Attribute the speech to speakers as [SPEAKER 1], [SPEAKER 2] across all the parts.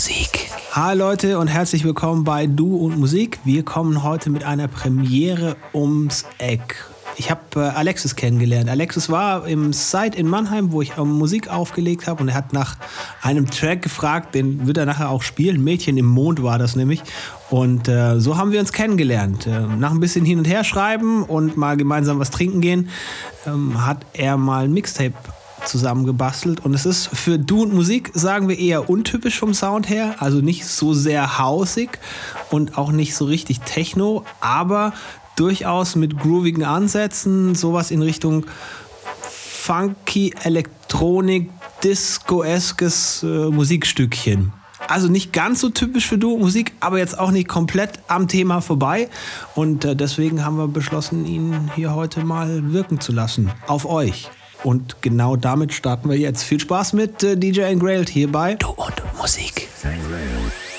[SPEAKER 1] Musik. Hi Leute und herzlich willkommen bei Du und Musik. Wir kommen heute mit einer Premiere ums Eck. Ich habe äh, Alexis kennengelernt. Alexis war im Site in Mannheim, wo ich ähm, Musik aufgelegt habe und er hat nach einem Track gefragt, den wird er nachher auch spielen. Mädchen im Mond war das nämlich. Und äh, so haben wir uns kennengelernt. Äh, nach ein bisschen hin und her schreiben und mal gemeinsam was trinken gehen, ähm, hat er mal ein Mixtape zusammengebastelt. Und es ist für Du und Musik, sagen wir, eher untypisch vom Sound her. Also nicht so sehr hausig und auch nicht so richtig Techno, aber durchaus mit groovigen Ansätzen, sowas in Richtung funky Elektronik, Disco-eskes äh, Musikstückchen. Also nicht ganz so typisch für Duo-Musik, aber jetzt auch nicht komplett am Thema vorbei. Und äh, deswegen haben wir beschlossen, ihn hier heute mal wirken zu lassen. Auf euch. Und genau damit starten wir jetzt. Viel Spaß mit äh, DJ Engrailed hier bei
[SPEAKER 2] Du und Musik. Engrailed.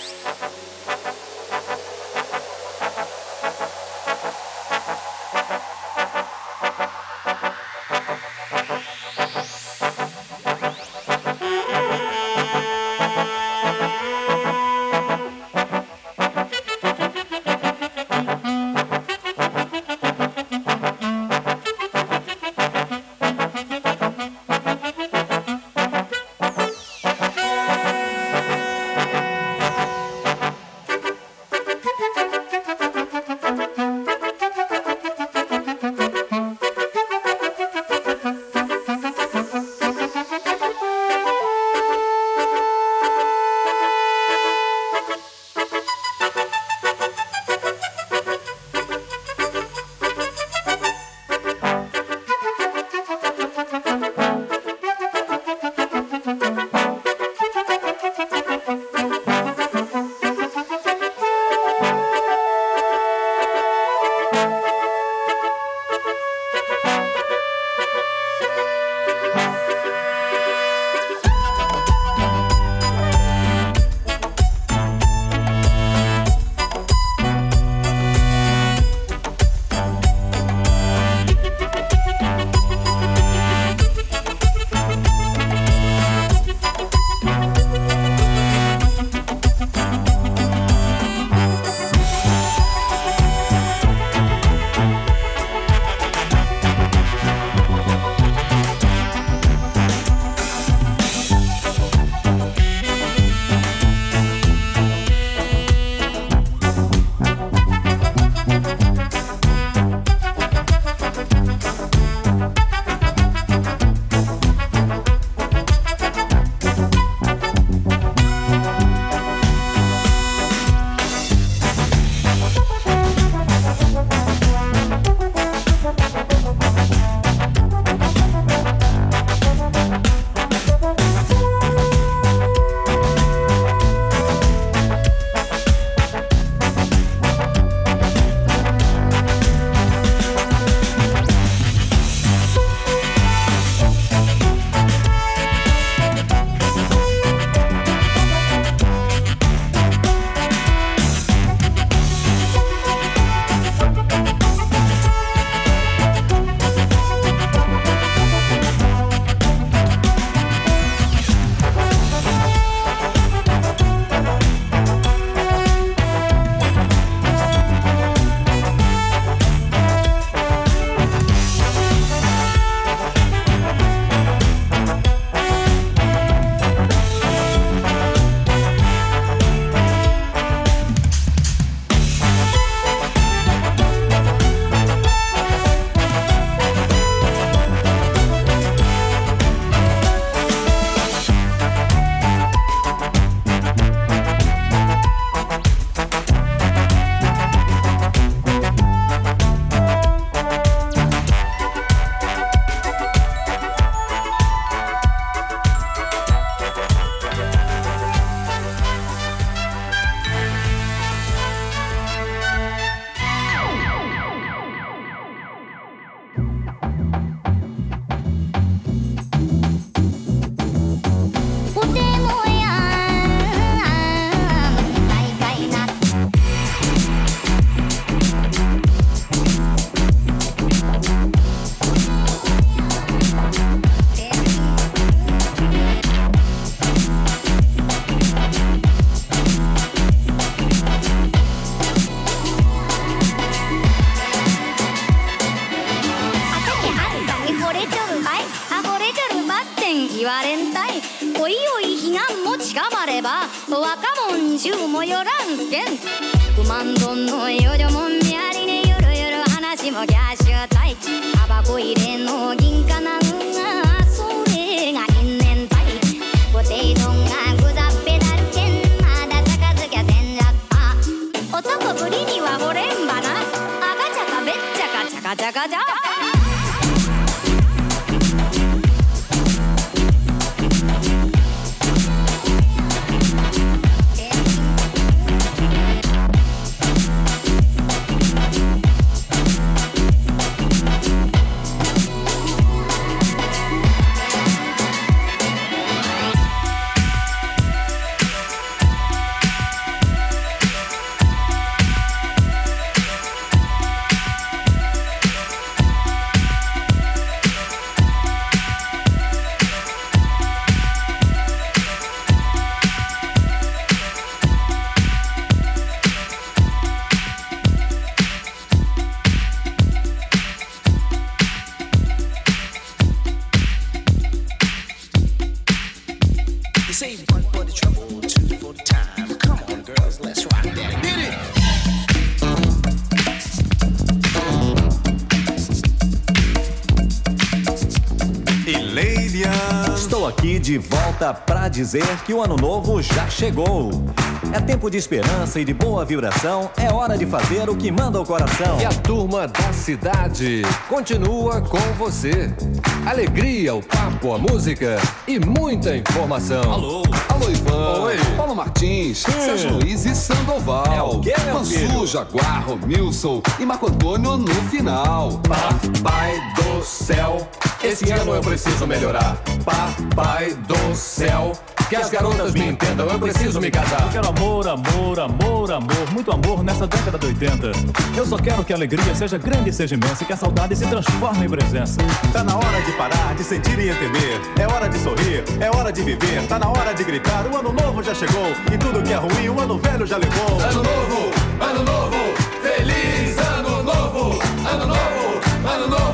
[SPEAKER 3] Dizer que o ano novo já chegou. É tempo de esperança e de boa vibração. É hora de fazer o que manda o coração.
[SPEAKER 4] E a turma da cidade continua com você. Alegria, o papo, a música e muita informação.
[SPEAKER 5] Alô.
[SPEAKER 4] Alô, Ivan.
[SPEAKER 5] Oi.
[SPEAKER 4] Paulo Martins,
[SPEAKER 5] Hum.
[SPEAKER 4] Sérgio Luiz e Sandoval.
[SPEAKER 3] É o quê, meu
[SPEAKER 4] Mansu,
[SPEAKER 3] filho?
[SPEAKER 4] Jaguar, Romilson e Marco Antônio no final.
[SPEAKER 3] Papai do céu, esse ano eu preciso melhorar. Papai do céu, que as garotas me entendam, eu preciso me casar.
[SPEAKER 5] Quero amor, amor, amor, amor, muito amor nessa década de 80. Eu só quero que a alegria seja grande e seja imensa e que a saudade se transforme em presença. Tá na hora de parar, de sentir e entender. É hora de sorrir, é hora de viver. Tá na hora de gritar, o ano novo já chegou. E tudo que é ruim, o ano velho já levou.
[SPEAKER 4] Ano novo, ano novo, feliz ano novo, ano novo, ano novo,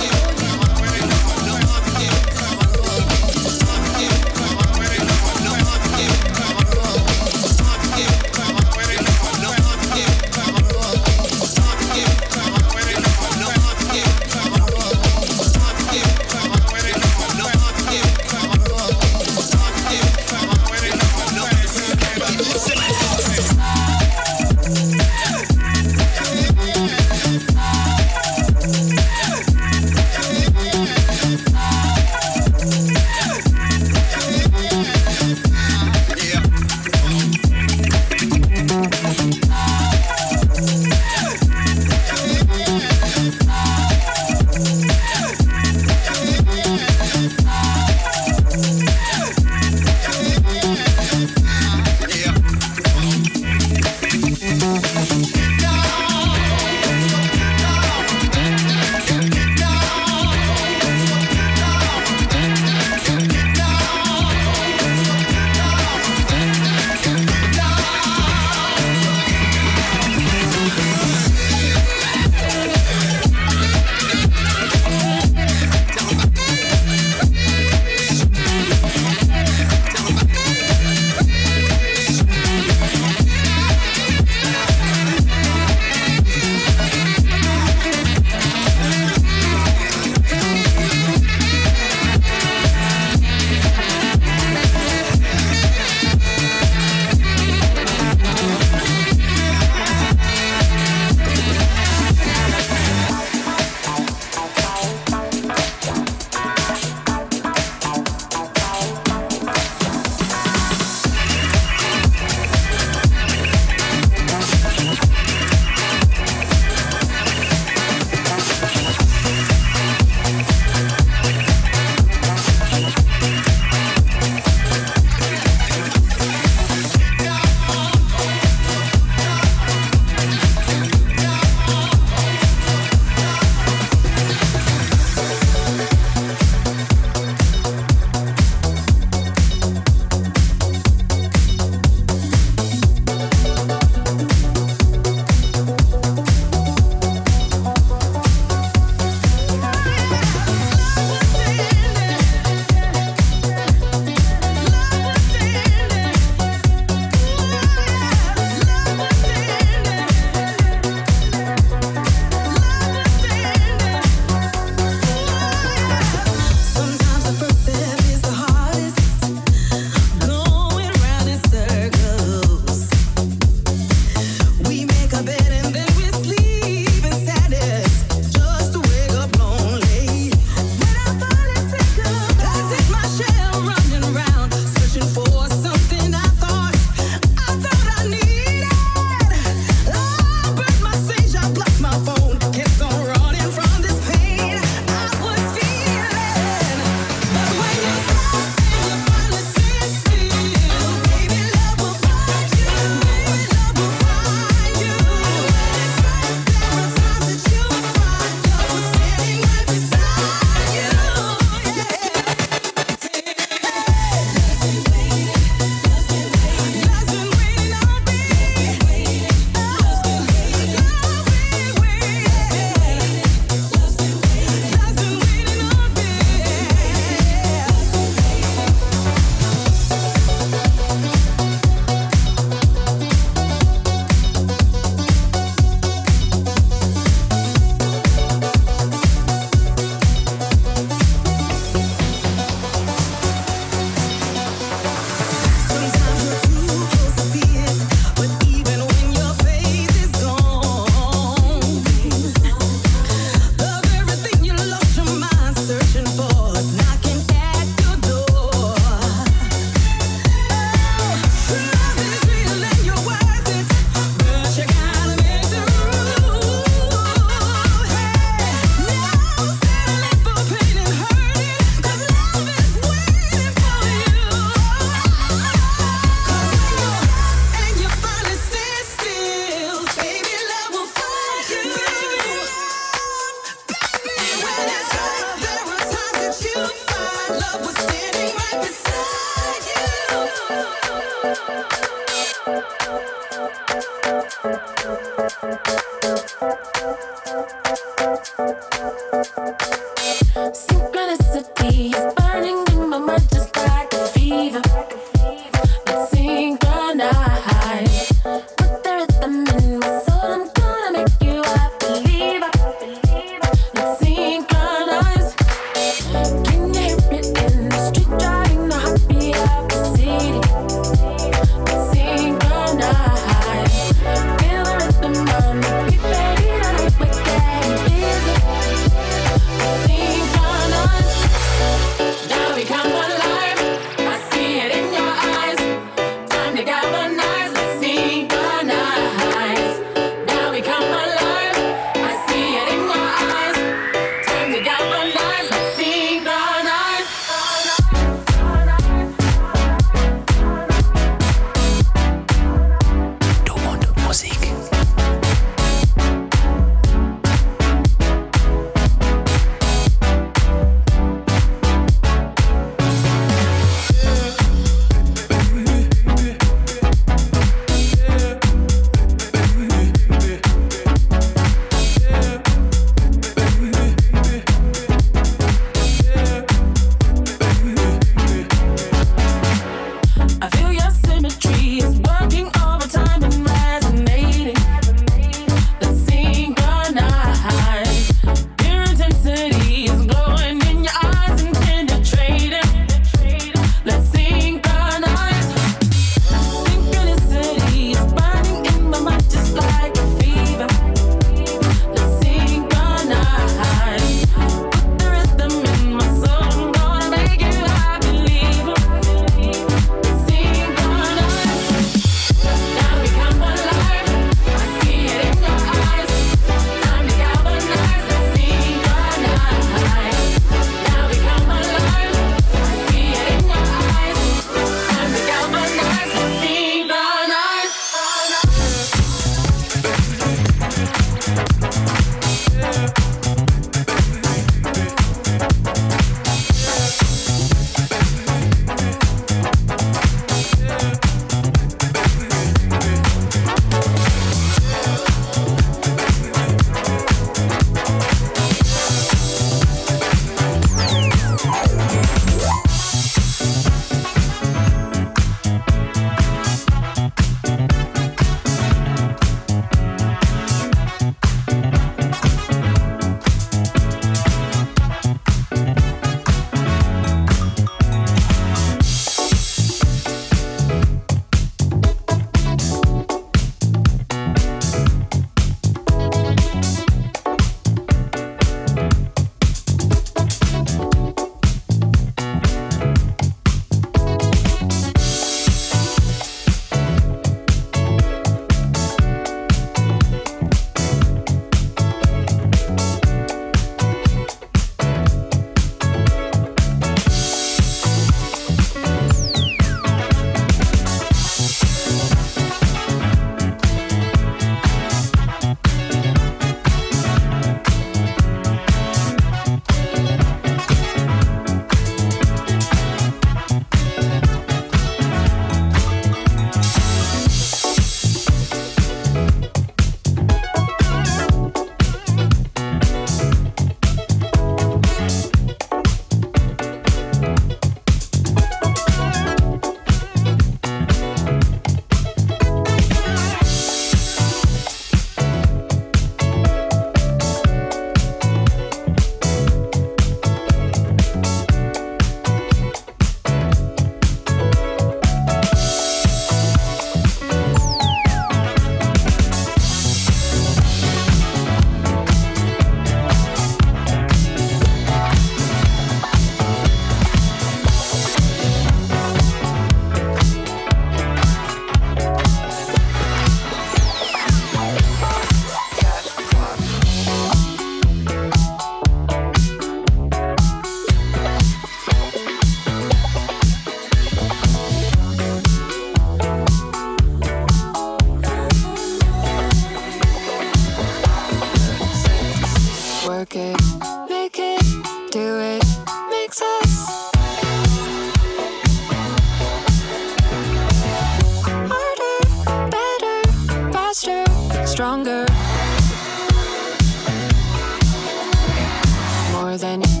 [SPEAKER 6] more than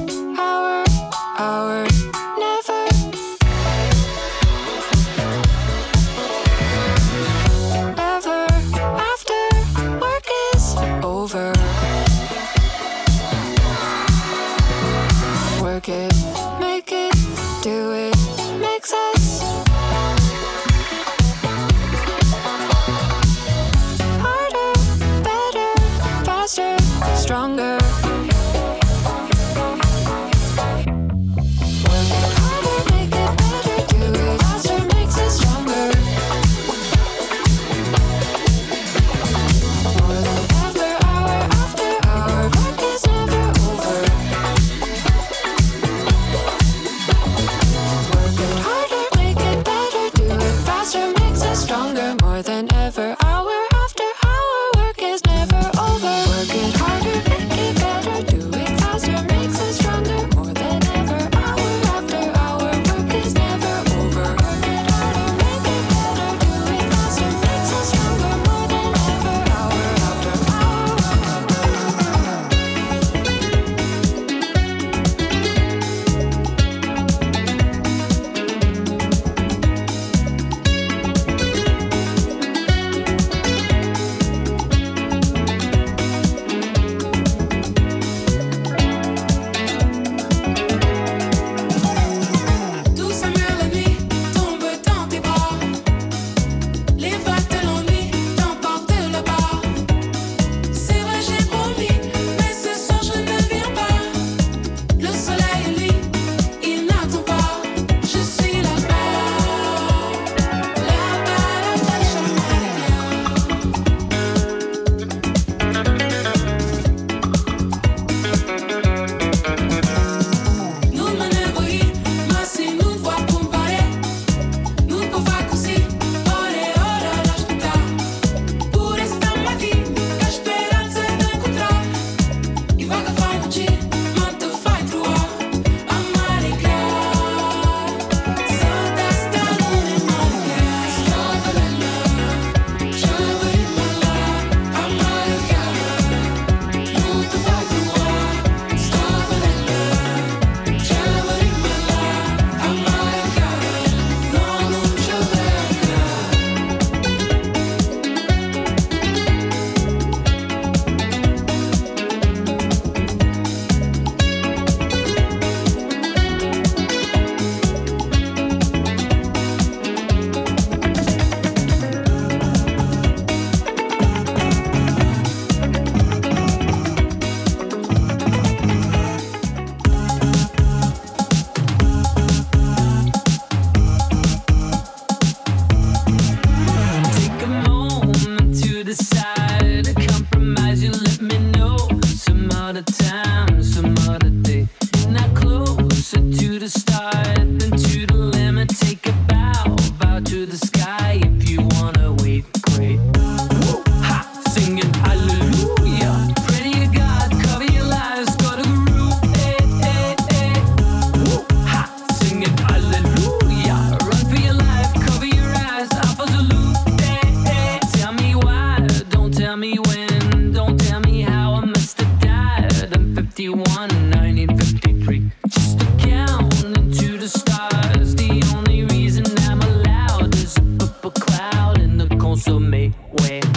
[SPEAKER 6] way.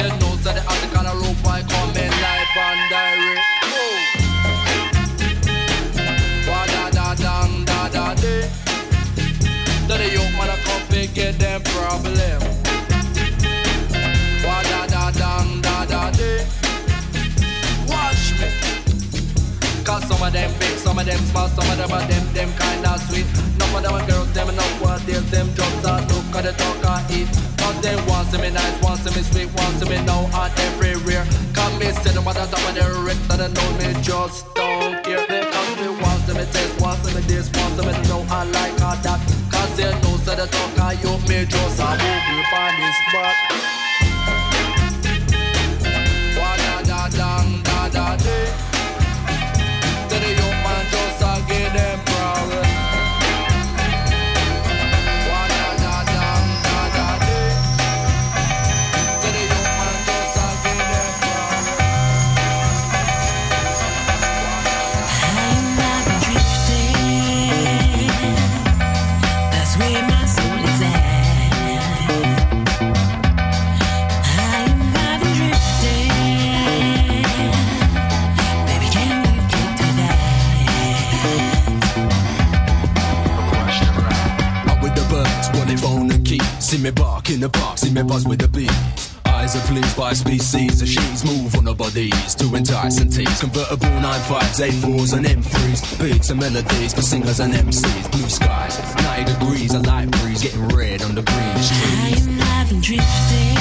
[SPEAKER 6] But they know that the article of roof, why coming live and direct. Wa da da dang da da day. That the young man a come fi get them problem. Wa da da da da day. Watch me. Cause some of them big, some of them small, some of them are them, them kinda sweet. None of them girls, them know what deals, them drugs are look at the talk and eat. They want to me nice, want to me sweet, want to me now and everywhere. Come me sit them at the top of the rip that I know me just don't care. They cause me wants to me taste, wants to me this, wants to me know I like all that. Cause they know so the talk I you me just a move on this spot.
[SPEAKER 7] See me bark in the park, see me buzz with the beat. Eyes are pleased by species of she's move on her bodies to entice and tease. Convertible 9.5s, 8.4s and M3s. Beats and melodies for singers and MCs. Blue skies, 90 degrees, a light breeze getting red on the greenish trees.
[SPEAKER 8] I'm vibing drifting.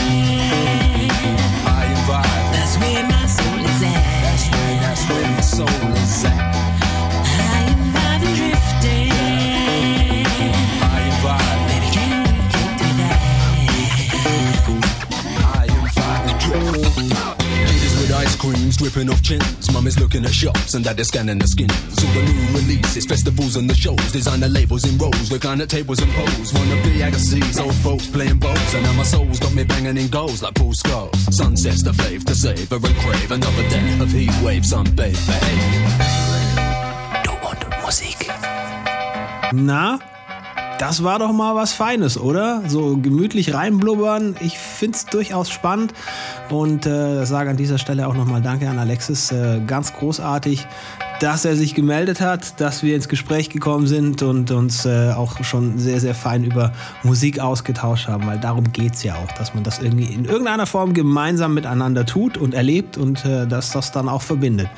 [SPEAKER 7] I am vibe,
[SPEAKER 8] That's where my soul is at.
[SPEAKER 7] that's where, that's where my soul is at. Dripping off chins. Mum is looking at shops and dad is scanning the skins. All the new releases, festivals and the shows. Designer labels in rows, recliner tables and poles. Wanna be Agassiz, old folks playing bowls. And now my soul's got me banging in goals like Paul Scholes. Sunsets the fave to savor and crave another day of heat wave sunbathe. Behave.
[SPEAKER 2] Du
[SPEAKER 1] das war doch mal was Feines, oder? So gemütlich reinblubbern. Ich find's durchaus spannend und äh, sage an dieser Stelle auch nochmal Danke an Alexis. Äh, ganz großartig, dass er sich gemeldet hat, dass wir ins Gespräch gekommen sind und uns äh, auch schon sehr, sehr fein über Musik ausgetauscht haben, weil darum geht's ja auch, dass man das irgendwie in irgendeiner Form gemeinsam miteinander tut und erlebt und äh, dass das dann auch verbindet.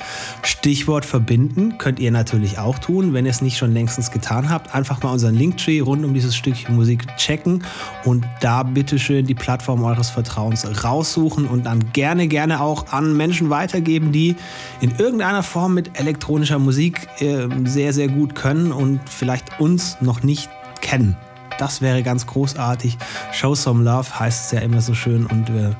[SPEAKER 1] Stichwort verbinden könnt ihr natürlich auch tun, wenn ihr es nicht schon längstens getan habt. Einfach mal unseren Linktree rund um dieses Stückchen Musik checken und da bitteschön die Plattform eures Vertrauens raussuchen und dann gerne, gerne auch an Menschen weitergeben, die in irgendeiner Form mit elektronischer Musik äh, sehr, sehr gut können und vielleicht uns noch nicht kennen. Das wäre ganz großartig. Show some love heißt es ja immer so schön und äh,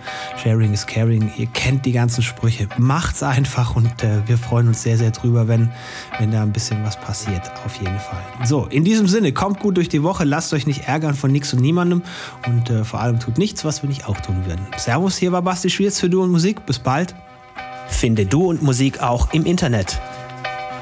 [SPEAKER 1] sharing is caring. Ihr kennt die ganzen Sprüche. Macht's einfach und äh, wir freuen uns sehr, sehr drüber, wenn, wenn da ein bisschen was passiert. Auf jeden Fall. So, in diesem Sinne, kommt gut durch die Woche. Lasst euch nicht ärgern von nichts und niemandem und äh, vor allem tut nichts, was wir nicht auch tun würden. Servus, hier war Basti Schwierz für Du und Musik. Bis bald.
[SPEAKER 2] Finde Du und Musik auch im Internet.